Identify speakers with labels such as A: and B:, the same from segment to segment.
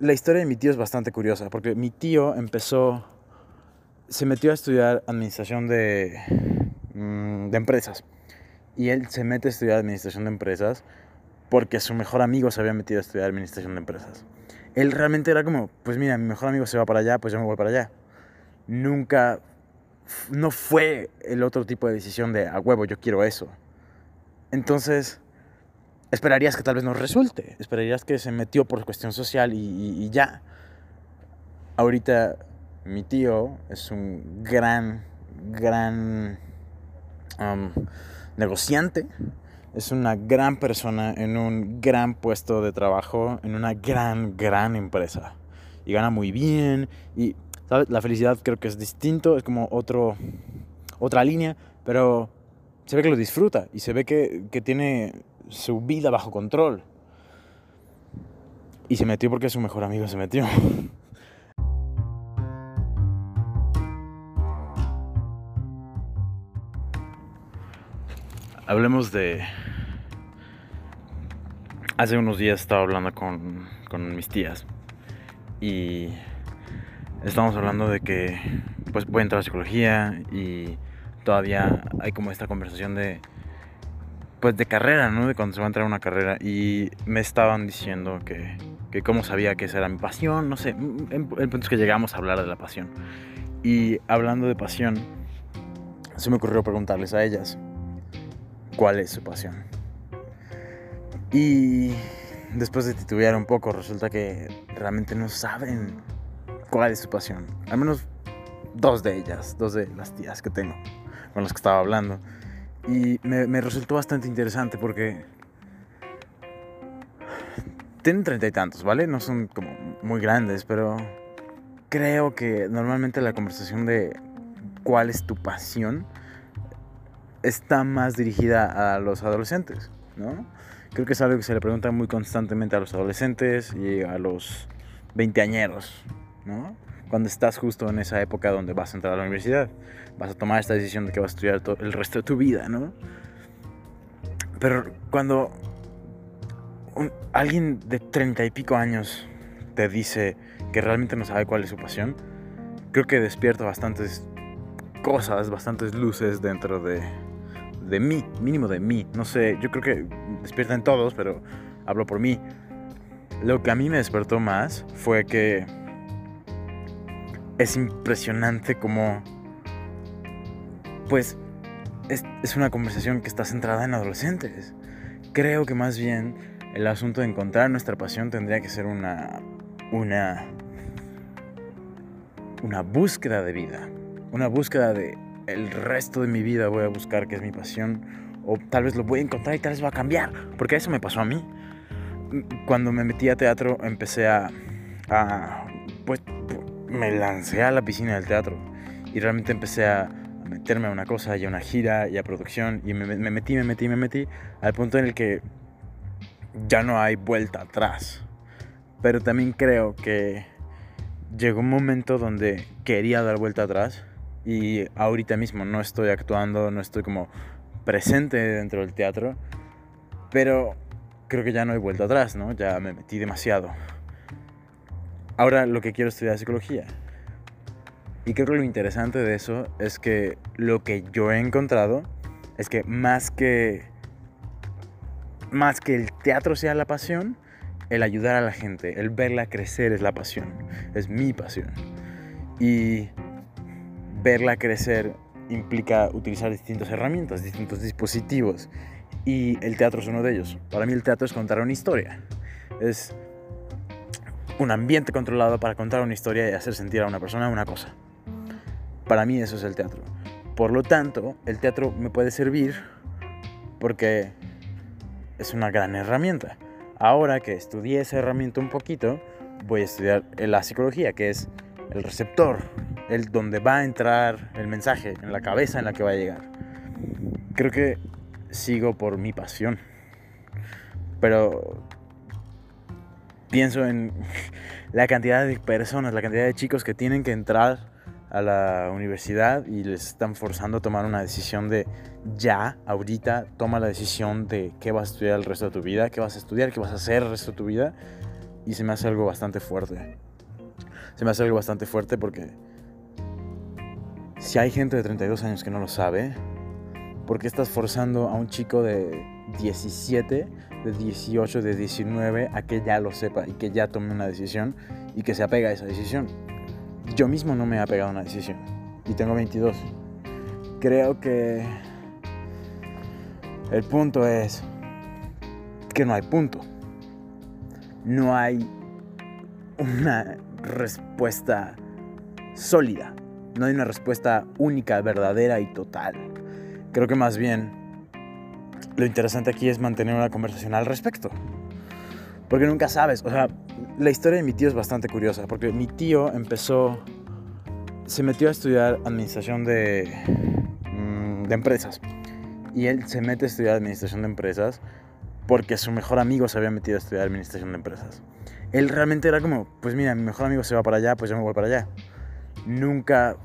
A: la historia de mi tío es bastante curiosa, porque mi tío empezó, se metió a estudiar administración de, mm, de empresas. Y él se mete a estudiar administración de empresas porque su mejor amigo se había metido a estudiar administración de empresas. Él realmente era como, pues mira, mi mejor amigo se va para allá, pues yo me voy para allá. Nunca, no fue el otro tipo de decisión de, a huevo, yo quiero eso. Entonces, esperarías que tal vez no resulte, esperarías que se metió por cuestión social y, ya. Ahorita mi tío es un gran, gran um, negociante, es una gran persona en un gran puesto de trabajo, en una gran, gran empresa. Y gana muy bien y, ¿sabes? La felicidad creo que es distinto, es como otro, otra línea, pero se ve que lo disfruta y se ve que, que tiene su vida bajo control. Y se metió porque su mejor amigo se metió. Hablemos de... Hace unos días estaba hablando con, con mis tías y estamos hablando de que pues voy a entrar a psicología y todavía hay como esta conversación de pues de carrera, ¿no? De cuando se va a entrar a una carrera. Y me estaban diciendo que, que cómo sabía que esa era mi pasión, no sé. El punto es que llegamos a hablar de la pasión. Y hablando de pasión, se me ocurrió preguntarles a ellas cuál es su pasión. Y después de titubear un poco, resulta que realmente no saben cuál es su pasión. Al menos dos de ellas, dos de las tías que tengo con las que estaba hablando. Y me, resultó bastante interesante porque tienen treinta y tantos, ¿vale? No son como muy grandes, pero creo que normalmente la conversación de cuál es tu pasión está más dirigida a los adolescentes, ¿no? Creo que es algo que se le pregunta muy constantemente a los adolescentes y a los veinteañeros, ¿no? Cuando estás justo en esa época donde vas a entrar a la universidad vas a tomar esta decisión de que vas a estudiar todo el resto de tu vida, ¿no? Pero cuando alguien de treinta y pico años te dice que realmente no sabe cuál es su pasión, creo que despierta bastantes cosas, bastantes luces dentro de, de mí, mínimo de mí. No sé, yo creo que despierta en todos, pero hablo por mí. Lo que a mí me despertó más fue que es impresionante como pues es, una conversación que está centrada en adolescentes. Creo que más bien el asunto de encontrar nuestra pasión tendría que ser una, una, una búsqueda de vida, una búsqueda de el resto de mi vida voy a buscar qué es mi pasión o tal vez lo voy a encontrar y tal vez va a cambiar, porque eso me pasó a mí. Cuando me metí a teatro empecé a, a pues me lancé a la piscina del teatro y realmente empecé a meterme a una cosa y a una gira y a producción y me, metí, me metí, me metí al punto en el que ya no hay vuelta atrás. Pero también creo que llegó un momento donde quería dar vuelta atrás y ahorita mismo no estoy actuando, no estoy como presente dentro del teatro, pero creo que ya no hay vuelta atrás, ¿no? Ya me metí demasiado. Ahora lo que quiero estudiar es psicología. Y creo que lo interesante de eso es que lo que yo he encontrado es que más que más que el teatro sea la pasión, el ayudar a la gente, el verla crecer es la pasión, es mi pasión. Y verla crecer implica utilizar distintas herramientas, distintos dispositivos. Y el teatro es uno de ellos. Para mí el teatro es contar una historia. Un ambiente controlado para contar una historia y hacer sentir a una persona una cosa. Para mí eso es el teatro. Por lo tanto, el teatro me puede servir porque es una gran herramienta. Ahora que estudié esa herramienta un poquito, voy a estudiar la psicología, que es el receptor, el donde va a entrar el mensaje, en la cabeza en la que va a llegar. Creo que sigo por mi pasión. Pero pienso en la cantidad de personas, la cantidad de chicos que tienen que entrar a la universidad y les están forzando a tomar una decisión de ya, ahorita, toma la decisión de qué vas a estudiar el resto de tu vida, qué vas a estudiar, qué vas a hacer el resto de tu vida. y se me hace algo bastante fuerte. Se me hace algo bastante fuerte porque si hay gente de 32 años que no lo sabe, ¿por qué estás forzando a un chico de 17, de 18, de 19 a que ya lo sepa y que ya tome una decisión y que se apega a esa decisión? Yo mismo no me he apegado a una decisión y tengo 22. Creo que el punto es que no hay punto. No hay una respuesta sólida. No hay una respuesta única, verdadera y total. Creo que más bien lo interesante aquí es mantener una conversación al respecto. Porque nunca sabes. O sea, la historia de mi tío es bastante curiosa. Porque mi tío empezó. Se metió a estudiar administración de, mm, de empresas. Y él se mete a estudiar administración de empresas porque su mejor amigo se había metido a estudiar administración de empresas. Él realmente era como, pues mira, mi mejor amigo se va para allá, pues yo me voy para allá. Nunca,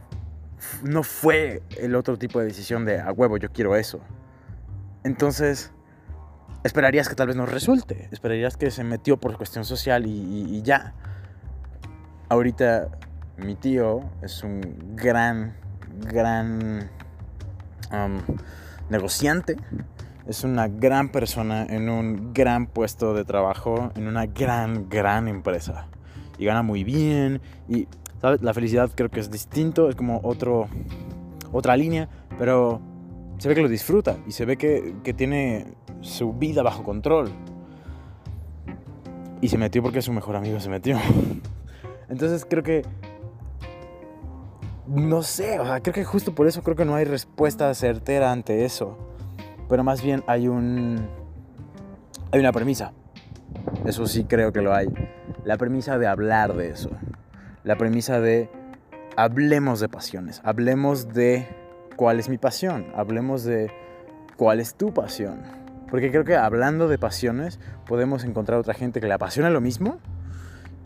A: no fue el otro tipo de decisión de, a huevo, yo quiero eso. Entonces, esperarías que tal vez no resulte, esperarías que se metió por cuestión social y, ya. Ahorita mi tío es un gran, gran negociante, es una gran persona en un gran puesto de trabajo, en una gran, gran empresa. Y gana muy bien. Y, ¿sabes? La felicidad creo que es distinto, es como otro, otra línea, pero se ve que lo disfruta y se ve que, que tiene su vida bajo control. Y se metió porque su mejor amigo se metió. Entonces creo que no sé, creo que justo por eso creo que no hay respuesta certera ante eso. Pero más bien hay un. Hay una premisa. Eso sí creo que lo hay. La premisa de hablar de eso. La premisa de. Hablemos de pasiones. Hablemos de cuál es mi pasión. Hablemos de cuál es tu pasión. Porque creo que hablando de pasiones podemos encontrar otra gente que le apasiona lo mismo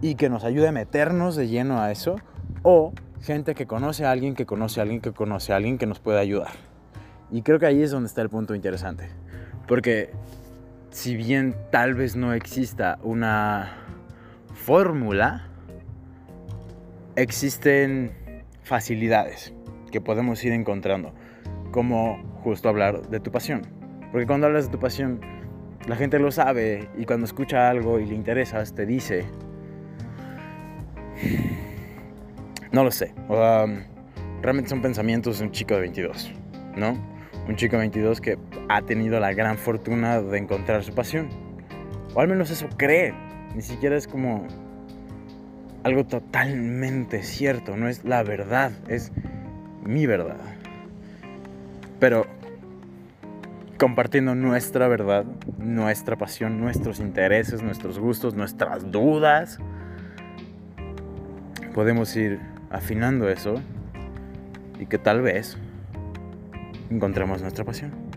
A: y que nos ayude a meternos de lleno a eso. O gente que conoce a alguien, que conoce a alguien, que conoce a alguien que nos puede ayudar. Y creo que ahí es donde está el punto interesante. Porque si bien tal vez no exista una fórmula, existen facilidades que podemos ir encontrando. Como justo hablar de tu pasión. Porque cuando hablas de tu pasión, la gente lo sabe y cuando escucha algo y le interesas, te dice, no lo sé. realmente son pensamientos de un chico de 22, ¿no? Un chico de 22 que ha tenido la gran fortuna de encontrar su pasión. O al menos eso cree. Ni siquiera es como algo totalmente cierto. No es la verdad. Es mi verdad. Pero compartiendo nuestra verdad, nuestra pasión, nuestros intereses, nuestros gustos, nuestras dudas, podemos ir afinando eso y que tal vez encontremos nuestra pasión.